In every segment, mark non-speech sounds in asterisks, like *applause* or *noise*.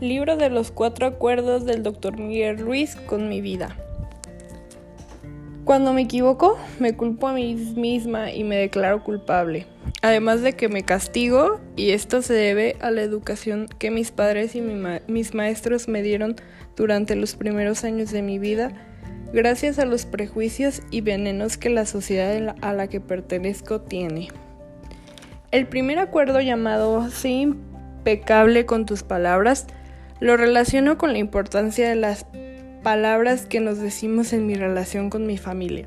Libro de los cuatro acuerdos del Dr. Miguel Ruiz con mi vida. Cuando me equivoco, me culpo a mí misma y me declaro culpable. Además de que me castigo y esto se debe a la educación que mis padres y mis maestros me dieron durante los primeros años de mi vida, gracias a los prejuicios y venenos que la sociedad a la que pertenezco tiene. El primer acuerdo llamado Sé impecable con tus palabras lo relaciono con la importancia de las palabras que nos decimos en mi relación con mi familia.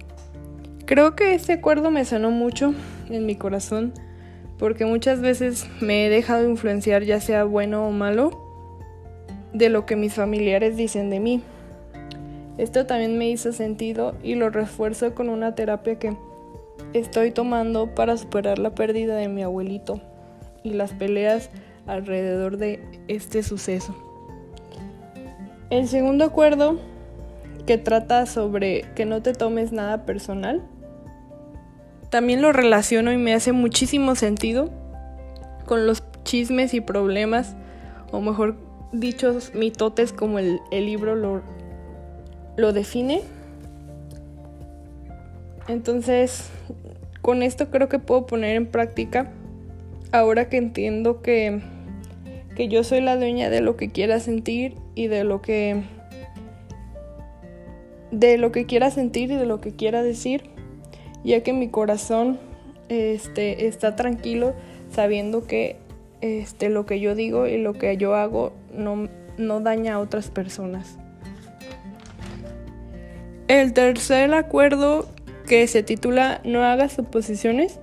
Creo que este acuerdo me sonó mucho en mi corazón porque muchas veces me he dejado influenciar ya sea bueno o malo de lo que mis familiares dicen de mí. Esto también me hizo sentido y lo refuerzo con una terapia que estoy tomando para superar la pérdida de mi abuelito y las peleas alrededor de este suceso. El segundo acuerdo, que trata sobre que no te tomes nada personal, también lo relaciono y me hace muchísimo sentido con los chismes y problemas, o mejor dichos mitotes como el, libro lo, define. Entonces, con esto creo que puedo poner en práctica, ahora que entiendo que que yo soy la dueña de lo que quiera sentir y de lo que de lo que quiera sentir y de lo que quiera decir, ya que mi corazón este, está tranquilo sabiendo que este, lo que yo digo y lo que yo hago no, no daña a otras personas. El tercer acuerdo que se titula No hagas suposiciones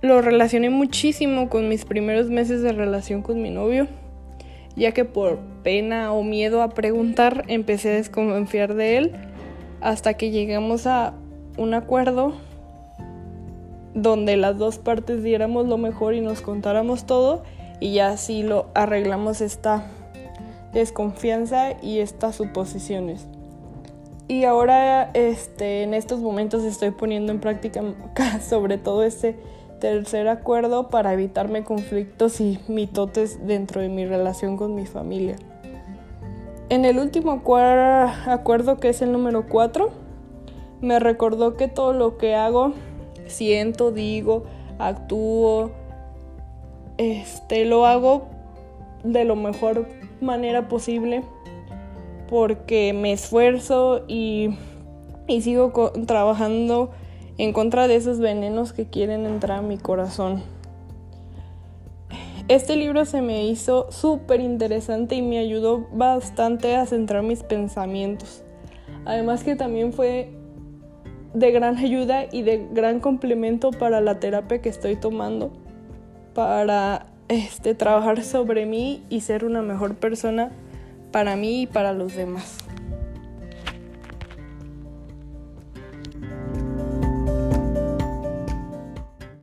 lo relacioné muchísimo con mis primeros meses de relación con mi novio, ya que por pena o miedo a preguntar empecé a desconfiar de él hasta que llegamos a un acuerdo donde las dos partes diéramos lo mejor y nos contáramos todo y ya así lo arreglamos esta desconfianza y estas suposiciones. Y ahora este, en estos momentos estoy poniendo en práctica *laughs* sobre todo este Tercer acuerdo para evitarme conflictos y mitotes dentro de mi relación con mi familia. En el último acuerdo, que es el número 4, me recordó que todo lo que hago, siento, digo, actúo, este, lo hago de la mejor manera posible porque me esfuerzo y, y sigo trabajando en contra de esos venenos que quieren entrar a mi corazón. Este libro se me hizo súper interesante y me ayudó bastante a centrar mis pensamientos. Además que también fue de gran ayuda y de gran complemento para la terapia que estoy tomando para este, trabajar sobre mí y ser una mejor persona para mí y para los demás.